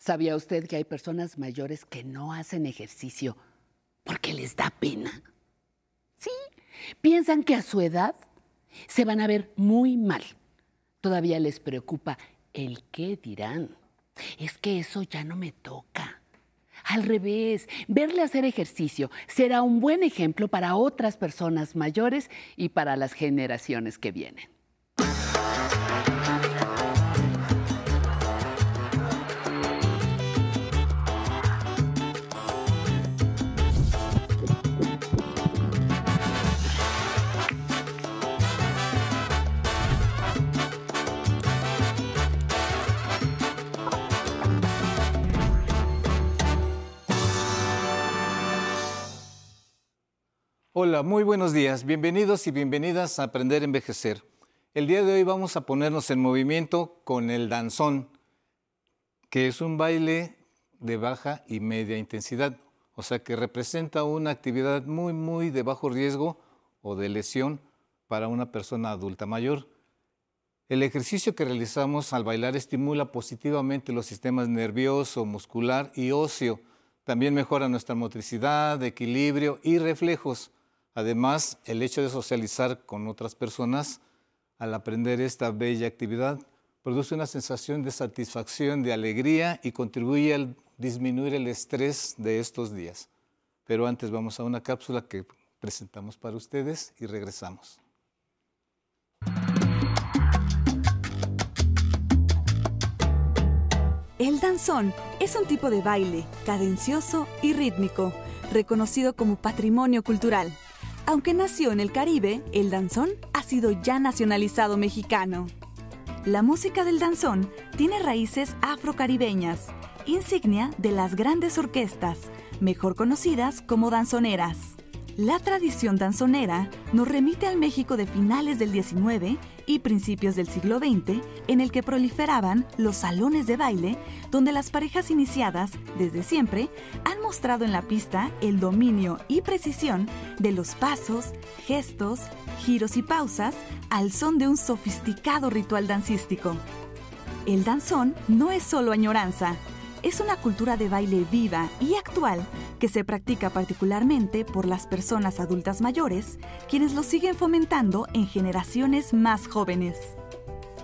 ¿Sabía usted que hay personas mayores que no hacen ejercicio porque les da pena? Sí, piensan que a su edad se van a ver muy mal. Todavía les preocupa el qué dirán. Es que eso ya no me toca. Al revés, verle hacer ejercicio será un buen ejemplo para otras personas mayores y para las generaciones que vienen. Hola, muy buenos días. Bienvenidos y bienvenidas a Aprender a Envejecer. El día de hoy vamos a ponernos en movimiento con el danzón, que es un baile de baja y media intensidad, o sea que representa una actividad muy, muy de bajo riesgo o de lesión para una persona adulta mayor. El ejercicio que realizamos al bailar estimula positivamente los sistemas nervioso, muscular y óseo. También mejora nuestra motricidad, equilibrio y reflejos. Además, el hecho de socializar con otras personas al aprender esta bella actividad produce una sensación de satisfacción, de alegría y contribuye a disminuir el estrés de estos días. Pero antes vamos a una cápsula que presentamos para ustedes y regresamos. El danzón es un tipo de baile cadencioso y rítmico, reconocido como patrimonio cultural. Aunque nació en el Caribe, el danzón ha sido ya nacionalizado mexicano. La música del danzón tiene raíces afrocaribeñas, insignia de las grandes orquestas, mejor conocidas como danzoneras. La tradición danzonera nos remite al México de finales del XIX y principios del siglo XX, en el que proliferaban los salones de baile, donde las parejas iniciadas, desde siempre, han mostrado en la pista el dominio y precisión de los pasos, gestos, giros y pausas al son de un sofisticado ritual dancístico. El danzón no es solo añoranza, es una cultura de baile viva y actual que se practica particularmente por las personas adultas mayores, quienes lo siguen fomentando en generaciones más jóvenes.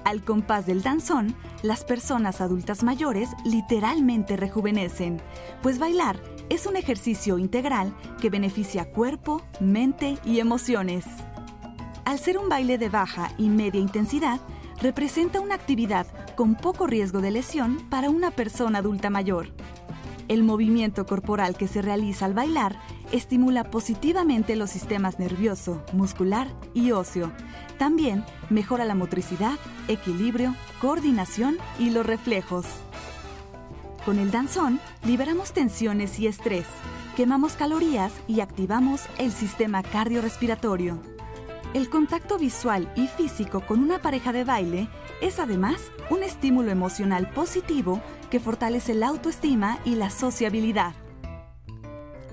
Al compás del danzón, las personas adultas mayores literalmente rejuvenecen, pues bailar es un ejercicio integral que beneficia cuerpo, mente y emociones. Al ser un baile de baja y media intensidad, representa una actividad con poco riesgo de lesión para una persona adulta mayor. El movimiento corporal que se realiza al bailar estimula positivamente los sistemas nervioso, muscular y óseo. También mejora la motricidad, equilibrio, coordinación y los reflejos. Con el danzón liberamos tensiones y estrés, quemamos calorías y activamos el sistema cardiorrespiratorio. El contacto visual y físico con una pareja de baile es además un estímulo emocional positivo que fortalece la autoestima y la sociabilidad.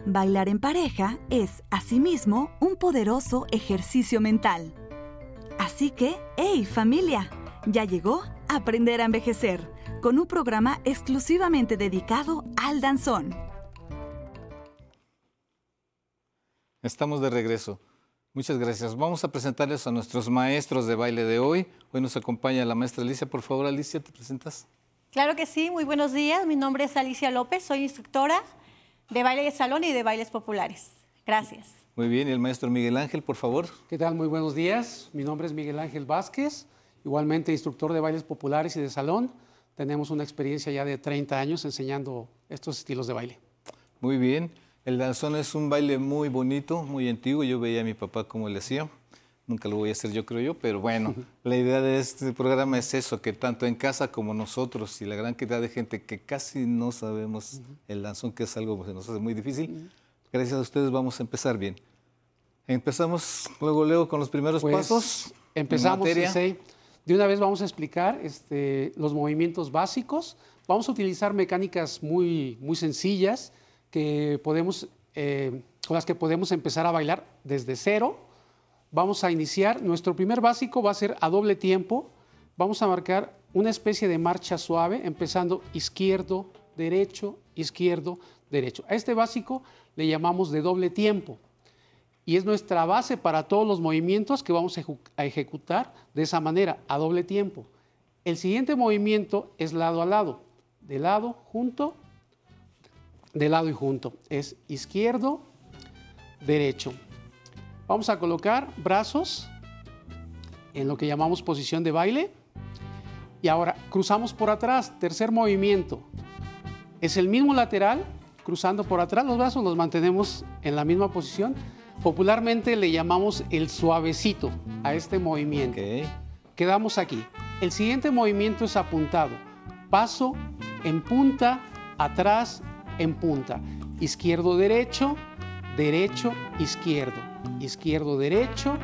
Bailar en pareja es, asimismo, un poderoso ejercicio mental. Así que, ¡hey familia! Ya llegó Aprender a Envejecer, con un programa exclusivamente dedicado al danzón. Estamos de regreso. Muchas gracias. Vamos a presentarles a nuestros maestros de baile de hoy. Hoy nos acompaña la maestra Alicia. Por favor, Alicia, ¿te presentas? Claro que sí. Muy buenos días. Mi nombre es Alicia López. Soy instructora de baile de salón y de bailes populares. Gracias. Muy bien. Y el maestro Miguel Ángel, por favor. ¿Qué tal? Muy buenos días. Mi nombre es Miguel Ángel Vázquez. Igualmente instructor de bailes populares y de salón. Tenemos una experiencia ya de 30 años enseñando estos estilos de baile. Muy bien. El danzón es un baile muy bonito, muy antiguo. Yo veía a mi papá cómo le hacía. Nunca lo voy a hacer yo, creo yo, pero bueno, la idea de este programa es eso, que tanto en casa como nosotros y la gran cantidad de gente que casi no sabemos el danzón, que es algo que nos hace muy difícil, gracias a ustedes vamos a empezar bien. Empezamos luego, luego con los primeros Pues, pasos. Empezamos. De una vez vamos a explicar este, los movimientos básicos. Vamos a utilizar mecánicas muy, muy sencillas que podemos, eh, con las que podemos empezar a bailar desde cero. Vamos a iniciar, nuestro primer básico va a ser a doble tiempo. Vamos a marcar una especie de marcha suave, empezando izquierdo, derecho, izquierdo, derecho. A este básico le llamamos de doble tiempo y es nuestra base para todos los movimientos que vamos a ejecutar de esa manera, a doble tiempo. El siguiente movimiento es lado a lado, de lado, junto, de lado y junto. Es izquierdo, derecho. Vamos a colocar brazos en lo que llamamos posición de baile. Y ahora cruzamos por atrás, tercer movimiento. Es el mismo lateral, cruzando por atrás los brazos, los mantenemos en la misma posición. Popularmente le llamamos el suavecito a este movimiento. Quedamos aquí. El siguiente movimiento es apuntado. Paso en punta, atrás, en punta. Izquierdo, derecho, derecho, izquierdo. Izquierdo, derecho.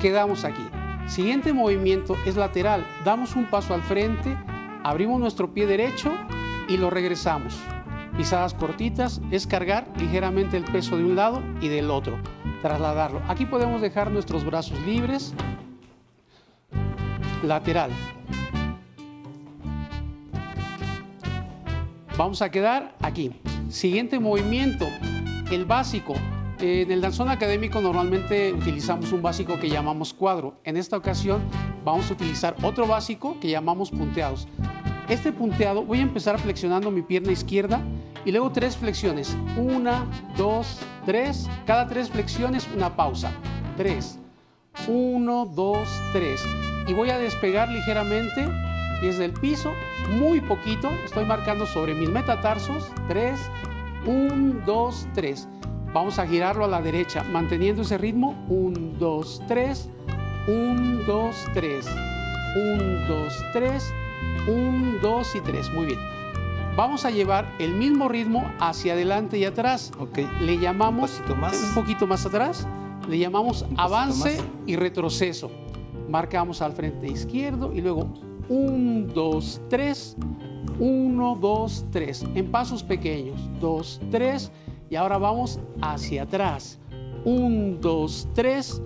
Quedamos aquí. Siguiente movimiento es lateral. Damos un paso al frente, abrimos nuestro pie derecho y lo regresamos. Pisadas cortitas es cargar ligeramente el peso de un lado y del otro, trasladarlo. Aquí podemos dejar nuestros brazos libres. Lateral. Vamos a quedar aquí. Siguiente movimiento, el básico. En el danzón académico normalmente utilizamos un básico que llamamos cuadro. En esta ocasión vamos a utilizar otro básico que llamamos punteados. Este punteado voy a empezar flexionando mi pierna izquierda y luego tres flexiones. Una, dos, tres. Cada tres flexiones una pausa. Tres. Uno, dos, tres. Y voy a despegar ligeramente pies del piso, muy poquito. Estoy marcando sobre mis metatarsos. Tres. Un, dos, tres. Vamos a girarlo a la derecha, manteniendo ese ritmo. 1, 2, 3. 1, 2, 3. 1, 2, 3. 1, 2 y 3. Muy bien. Vamos a llevar el mismo ritmo hacia adelante y atrás. Ok. Le llamamos un, más. un poquito más atrás. Le llamamos avance más. y retroceso. Marcamos al frente izquierdo y luego 1, 2, 3. 1, 2, 3. En pasos pequeños. 2, 3 y ahora vamos hacia atrás. 1, 2, 3.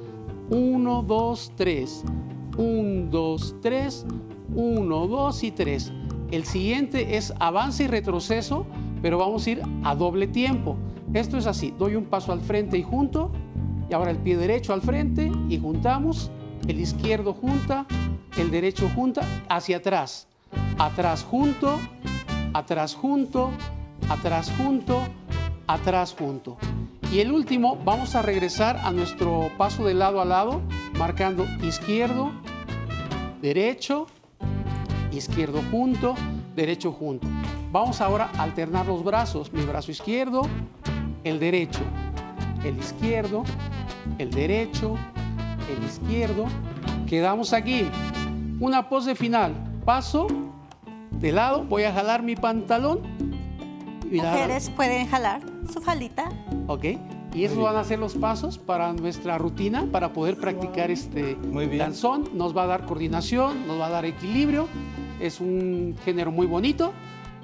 1, 2, 3. 1, 2, 3. 1, 2 y 3. El siguiente es avance y retroceso, pero vamos a ir a doble tiempo. Esto es así, doy un paso al frente y junto, y ahora el pie derecho al frente y juntamos, el izquierdo junta, el derecho junta, hacia atrás, atrás junto, atrás junto, atrás junto, atrás junto. Y el último, vamos a regresar a nuestro paso de lado a lado, marcando izquierdo, derecho, izquierdo junto, derecho junto. Vamos ahora a alternar los brazos, mi brazo izquierdo, el derecho, el izquierdo, el derecho, el izquierdo. Quedamos aquí. Una pose final. Paso de lado, voy a jalar mi pantalón. Mujeres pueden jalar su faldita. Ok. Y esos van a ser los pasos para nuestra rutina, para poder practicar este Muy bien. danzón. Nos va a dar coordinación, nos va a dar equilibrio. Es un género muy bonito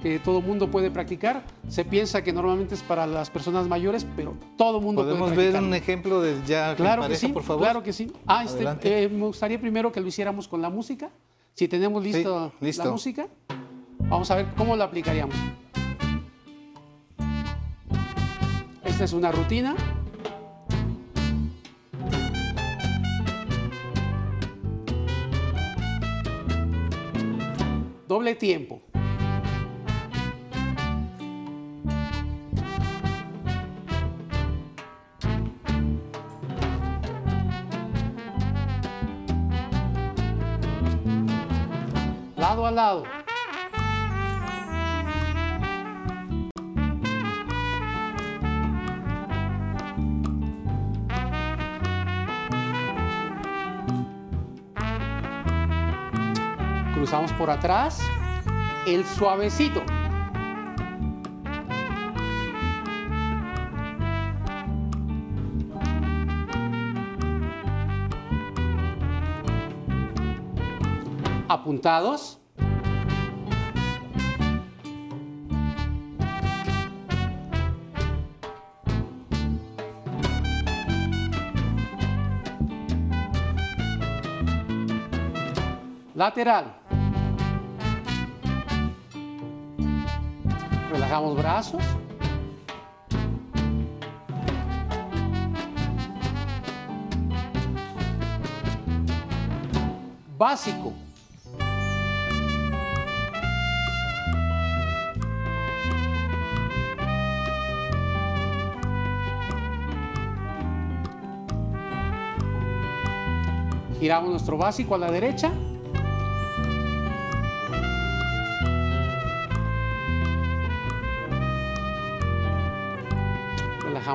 que todo mundo puede practicar. Se piensa que normalmente es para las personas mayores, pero todo mundo puede ¿Podemos practicar. ver un ejemplo de ya Claro pareja, que sí, por favor? claro que sí. Ah, este, eh, me gustaría primero que lo hiciéramos con la música. Si tenemos Sí, listo. la música, vamos a ver cómo lo aplicaríamos. Esta es una rutina. Doble tiempo. Lado a lado. Cruzamos por atrás. El suavecito. Apuntados. Lateral. Relajamos brazos. Básico. Giramos nuestro básico a la derecha.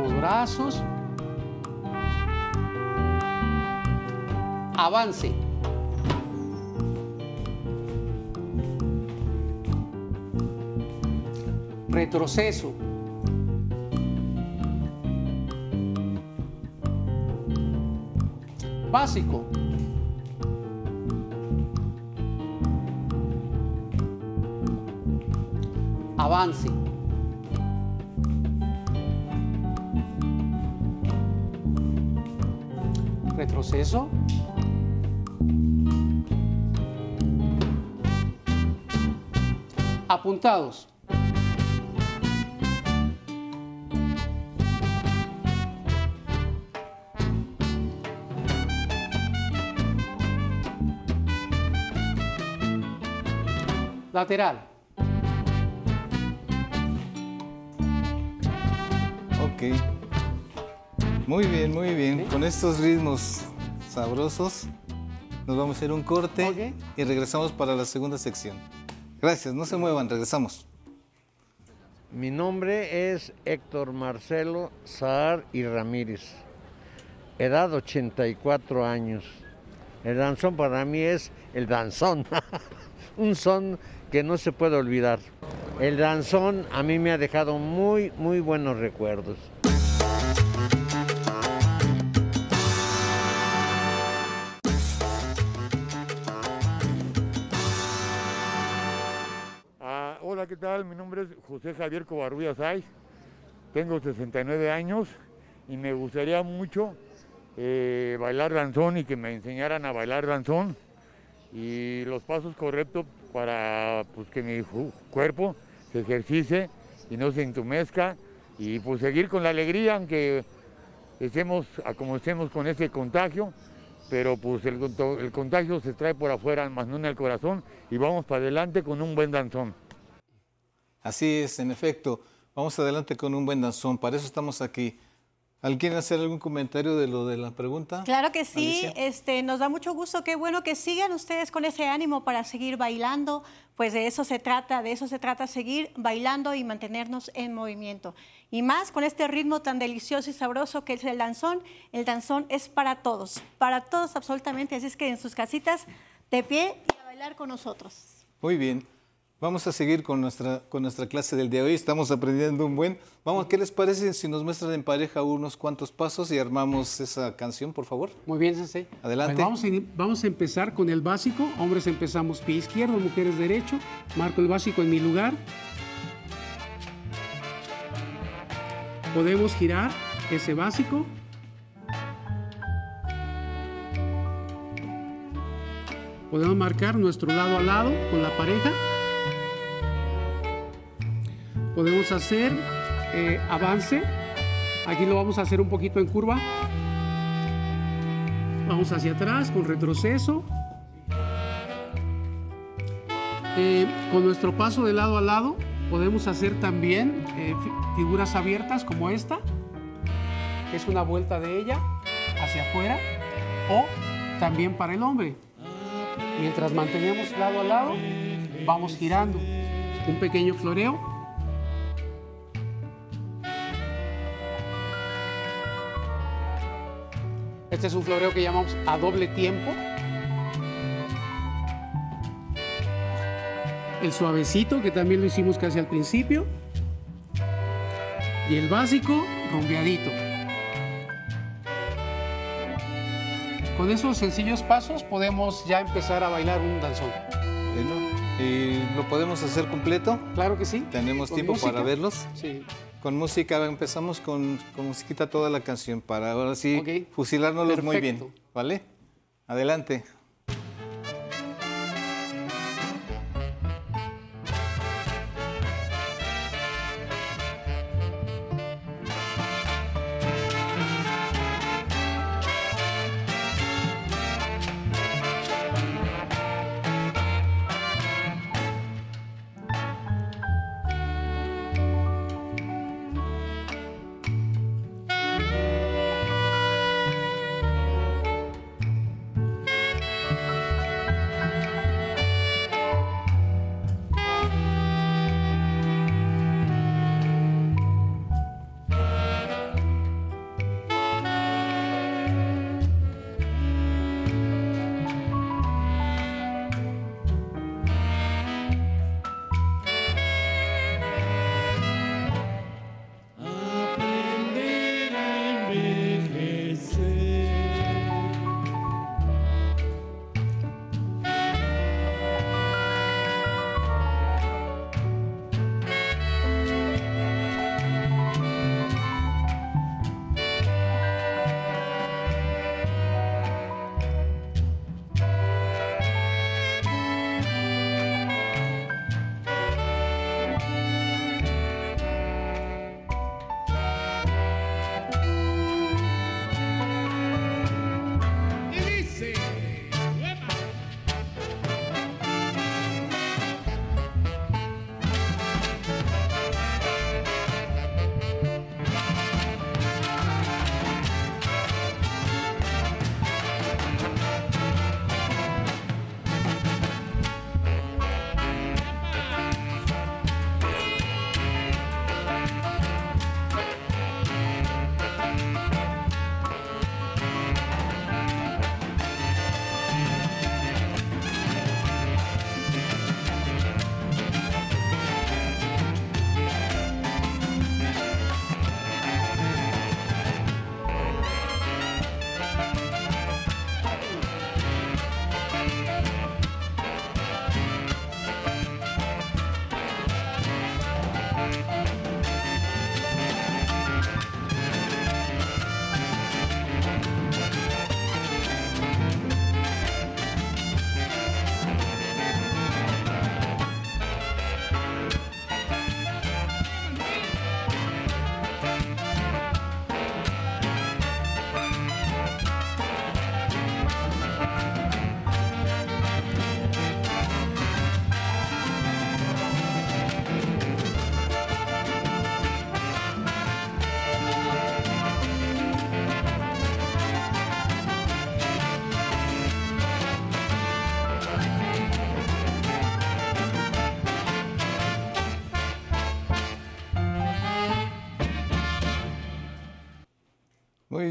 Brazos. Avance. Retroceso. Básico. Avance. Retroceso. Apuntados. Lateral. Ok. Muy bien, muy bien. Con estos ritmos sabrosos, nos vamos a hacer un corte y regresamos para la segunda sección. Gracias, no se muevan, regresamos. Mi nombre es Héctor Marcelo Saar y Ramírez. Edad 84 años. El danzón para mí es el danzón. Un son que no se puede olvidar. El danzón a mí me ha dejado muy, muy buenos recuerdos. ¿Qué tal? Mi nombre es José Javier Covarrubias Ay. Tengo 69 años y me gustaría mucho eh, bailar danzón y que me enseñaran a bailar danzón y los pasos correctos para pues, que mi cuerpo se ejercice y no se entumezca y pues seguir con la alegría aunque estemos como estemos con ese contagio, pero pues el, el contagio se trae por afuera, más no en el corazón y vamos para adelante con un buen danzón. Así es, en efecto. Vamos adelante con un buen danzón. Para eso estamos aquí. ¿Alguien hacer algún comentario de lo de la pregunta? Claro que sí, Alicia. este, nos da mucho gusto, qué bueno que sigan ustedes con ese ánimo para seguir bailando, pues de eso se trata, de eso se trata, seguir bailando y mantenernos en movimiento. Y más con este ritmo tan delicioso y sabroso que es el danzón, el danzón es para todos, para todos absolutamente, así es que en sus casitas, de pie y a bailar con nosotros. Muy bien. Vamos a seguir con nuestra, con nuestra clase del día de hoy. Estamos aprendiendo un buen. Vamos, ¿qué les parece si nos muestran en pareja unos cuantos pasos y armamos esa canción, por favor? Muy bien, Sensei. Adelante. Bueno, vamos, a, vamos a empezar con el básico. Hombres empezamos pie izquierdo, mujeres derecho. Marco el básico en mi lugar. Podemos girar ese básico. Podemos marcar nuestro lado a lado con la pareja. Podemos hacer eh, avance. Aquí lo vamos a hacer un poquito en curva. Vamos hacia atrás con retroceso. Eh, con nuestro paso de lado a lado podemos hacer también eh, fi- figuras abiertas como esta, que es una vuelta de ella hacia afuera, o también para el hombre. Mientras mantenemos lado a lado, vamos girando. Un pequeño floreo. Este es un floreo que llamamos a doble tiempo. El suavecito, que también lo hicimos casi al principio. Y el básico, rumbeadito. Con esos sencillos pasos podemos ya empezar a bailar un danzón. Bueno, ¿y lo podemos hacer completo? Claro que sí. ¿Tenemos tiempo música. para verlos? Sí. Con música, empezamos con, con musiquita toda la canción para ahora sí Ok. fusilárnoslos muy bien. ¿Vale? Adelante.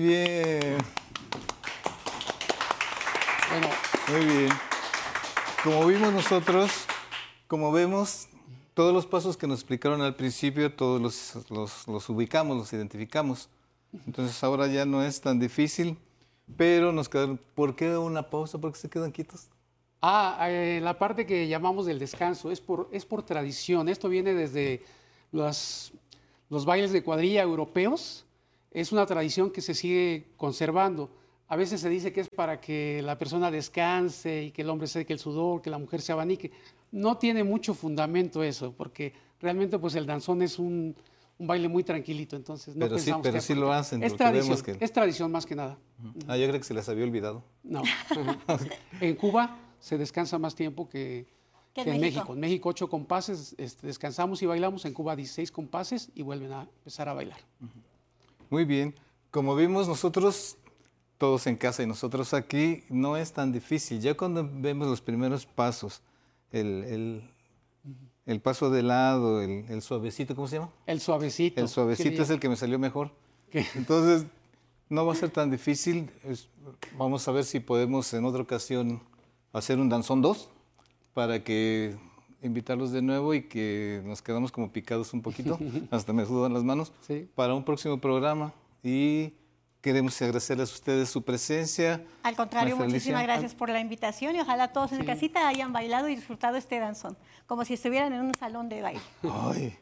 Bien. Bueno. Muy bien. Como vimos nosotros, como vemos, todos los pasos que nos explicaron al principio, todos los, los, ubicamos, los identificamos. Entonces ahora ya no es tan difícil, pero nos quedaron. ¿Por qué una pausa? ¿Por qué se quedan quietos? Ah, eh, la parte que llamamos del descanso es por, es por tradición. Esto viene desde los, los bailes de cuadrilla europeos. Es una tradición que se sigue conservando. A veces se dice que es para que la persona descanse y que el hombre seque el sudor, que la mujer se abanique no tiene mucho fundamento eso, porque realmente pues el danzón es un, baile muy tranquilito, entonces no pero sí, pero sí lo hacen. Es tradición, es tradición más que nada. Ah, yo creo que se les había olvidado. No. en Cuba se descansa más tiempo que, en México? En México ocho compases, este, descansamos y bailamos, en Cuba 16 compases y vuelven a empezar a bailar. Muy bien. Como vimos nosotros, todos en casa y nosotros aquí, no es tan difícil. Ya cuando vemos los primeros pasos, el, el, paso de lado, el, suavecito, ¿cómo se llama? El suavecito. El suavecito es el que me salió mejor. Entonces, no va a ser tan difícil. vamos a ver si podemos en otra ocasión hacer un danzón 2 para que invitarlos de nuevo y que nos quedamos como picados un poquito, hasta me sudan las manos, para un próximo programa. Y Queremos agradecerles a ustedes su presencia. Al contrario, muchísimas gracias por la invitación y ojalá todos en casita hayan bailado y disfrutado este danzón, como si estuvieran en un salón de baile. Ay,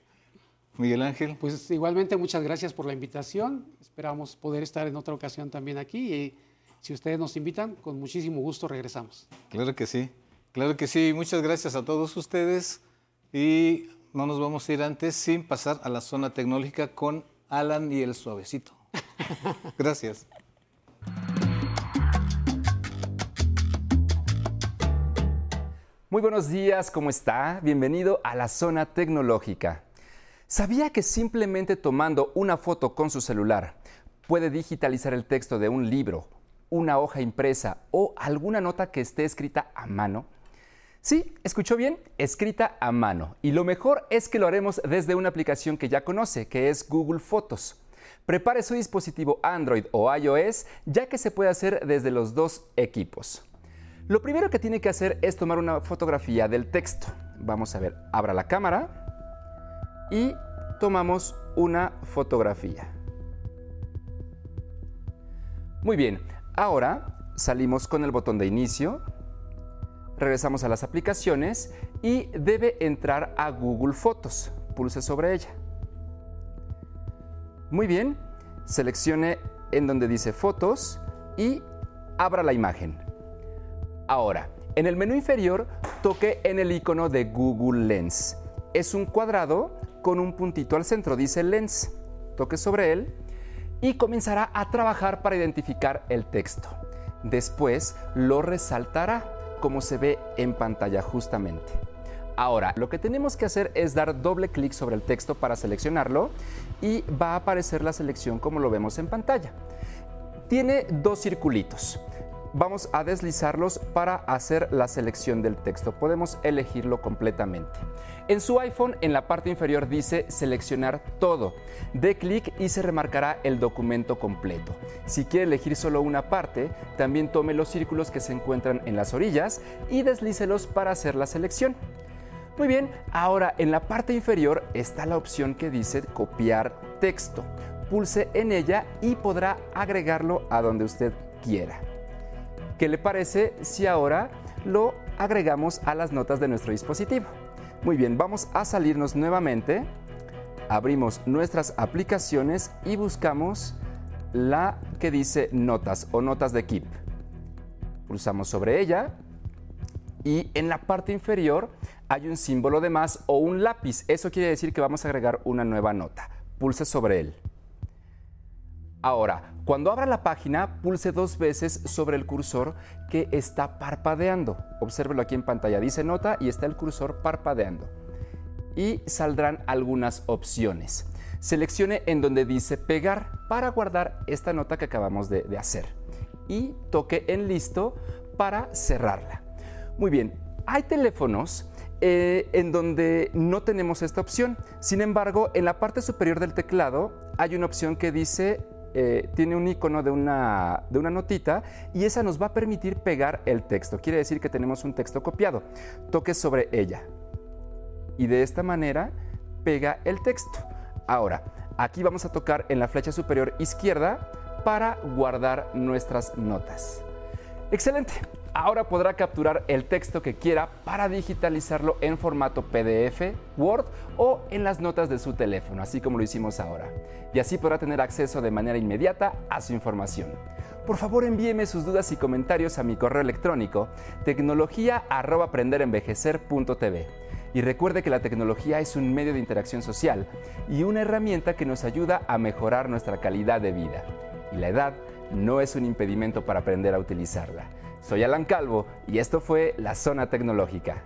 Miguel Ángel. Pues igualmente muchas gracias por la invitación. Esperamos poder estar en otra ocasión también aquí y si ustedes nos invitan, con muchísimo gusto regresamos. Claro que sí, claro que sí. Muchas gracias a todos ustedes y no nos vamos a ir antes sin pasar a la zona tecnológica con Alan y el suavecito. Gracias. Muy buenos días, ¿cómo está? Bienvenido a la zona tecnológica. ¿Sabía que simplemente tomando una foto con su celular puede digitalizar el texto de un libro, una hoja impresa o alguna nota que esté escrita a mano? Sí, escuchó bien, escrita a mano. Y lo mejor es que lo haremos desde una aplicación que ya conoce, que es Google Fotos. Prepare su dispositivo Android o iOS ya que se puede hacer desde los dos equipos. Lo primero que tiene que hacer es tomar una fotografía del texto. Vamos a ver, abra la cámara y tomamos una fotografía. Muy bien, ahora salimos con el botón de inicio, regresamos a las aplicaciones y debe entrar a Google Fotos. Pulse sobre ella. Muy bien, seleccione en donde dice fotos y abra la imagen. Ahora, en el menú inferior toque en el icono de Google Lens. Es un cuadrado con un puntito al centro, dice Lens. Toque sobre él y comenzará a trabajar para identificar el texto. Después lo resaltará como se ve en pantalla justamente. Ahora, lo que tenemos que hacer es dar doble clic sobre el texto para seleccionarlo y va a aparecer la selección como lo vemos en pantalla. Tiene dos circulitos. Vamos a deslizarlos para hacer la selección del texto. Podemos elegirlo completamente. En su iPhone, en la parte inferior dice seleccionar todo. Dé clic y se remarcará el documento completo. Si quiere elegir solo una parte, también tome los círculos que se encuentran en las orillas y deslícelos para hacer la selección. Muy bien, ahora en la parte inferior está la opción que dice copiar texto. Pulse en ella y podrá agregarlo a donde usted quiera. ¿Qué le parece si ahora lo agregamos a las notas de nuestro dispositivo? Muy bien, vamos a salirnos nuevamente. Abrimos nuestras aplicaciones y buscamos la que dice notas o notas de Keep. Pulsamos sobre ella y en la parte inferior hay un símbolo de más o un lápiz. Eso quiere decir que vamos a agregar una nueva nota. Pulse sobre él. Ahora, cuando abra la página, pulse dos veces sobre el cursor que está parpadeando. Obsérvelo aquí en pantalla. Dice nota y está el cursor parpadeando. Y saldrán algunas opciones. Seleccione en donde dice pegar para guardar esta nota que acabamos de, hacer. Y toque en listo para cerrarla. Muy bien, hay teléfonos eh, en donde no tenemos esta opción. Sin embargo, en la parte superior del teclado hay una opción que dice eh, tiene un icono de una, de una notita y esa nos va a permitir pegar el texto. Quiere decir que tenemos un texto copiado. Toque sobre ella y de esta manera pega el texto. Ahora, aquí vamos a tocar en la flecha superior izquierda para guardar nuestras notas. Excelente. Ahora podrá capturar el texto que quiera para digitalizarlo en formato PDF, Word o en las notas de su teléfono, así como lo hicimos ahora. Y así podrá tener acceso de manera inmediata a su información. Por favor envíeme sus dudas y comentarios a mi correo electrónico tecnología@aprenderenvejecer.tv. Y recuerde que la tecnología es un medio de interacción social y una herramienta que nos ayuda a mejorar nuestra calidad de vida. Y la edad no es un impedimento para aprender a utilizarla. Soy Alan Calvo y esto fue La Zona Tecnológica.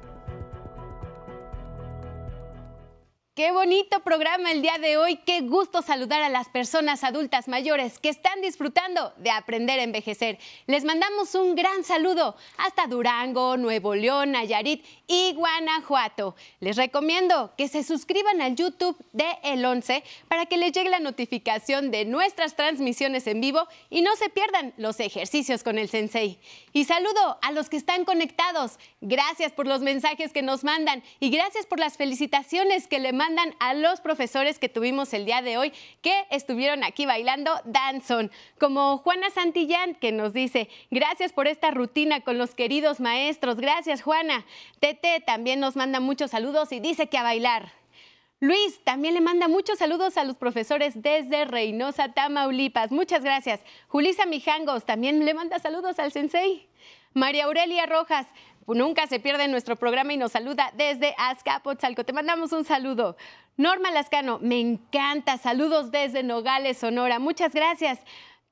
Qué bonito programa el día de hoy. Qué gusto saludar a las personas adultas mayores que están disfrutando de aprender a envejecer. Les mandamos un gran saludo hasta Durango, Nuevo León, Nayarit y Guanajuato. Les recomiendo que se suscriban al YouTube de El 11 para que les llegue la notificación de nuestras transmisiones en vivo y no se pierdan los ejercicios con el Sensei. Y saludo a los que están conectados. Gracias por los mensajes que nos mandan y gracias por las felicitaciones que le mandan mandan a los profesores que tuvimos el día de hoy que estuvieron aquí bailando danzón, como Juana Santillán que nos dice, gracias por esta rutina con los queridos maestros, gracias Juana. Tete también nos manda muchos saludos y dice que a bailar. Luis también le manda muchos saludos a los profesores desde Reynosa, Tamaulipas. Muchas gracias. Julisa Mijangos también le manda saludos al sensei. María Aurelia Rojas, nunca se pierde nuestro programa y nos saluda desde Azcapotzalco. Te mandamos un saludo. Norma Lascano, me encanta. Saludos desde Nogales, Sonora. Muchas gracias.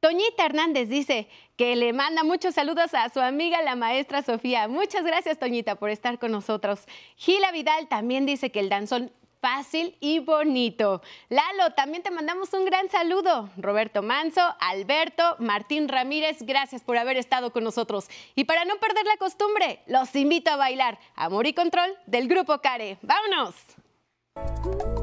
Toñita Hernández dice que le manda muchos saludos a su amiga la maestra Sofía. Muchas gracias, Toñita, por estar con nosotros. Gila Vidal también dice que el danzón fácil y bonito. Lalo, también te mandamos un gran saludo. Roberto Manso, Alberto, Martín Ramírez, gracias por haber estado con nosotros. Y para no perder la costumbre, los invito a bailar Amor y Control del Grupo Care. ¡Vámonos!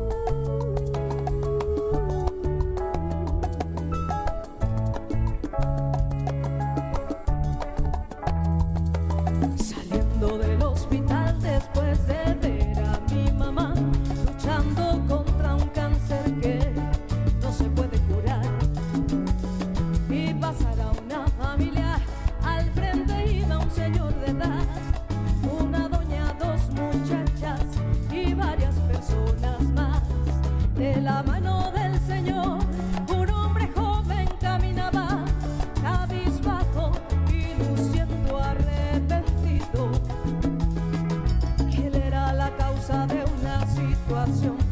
Situación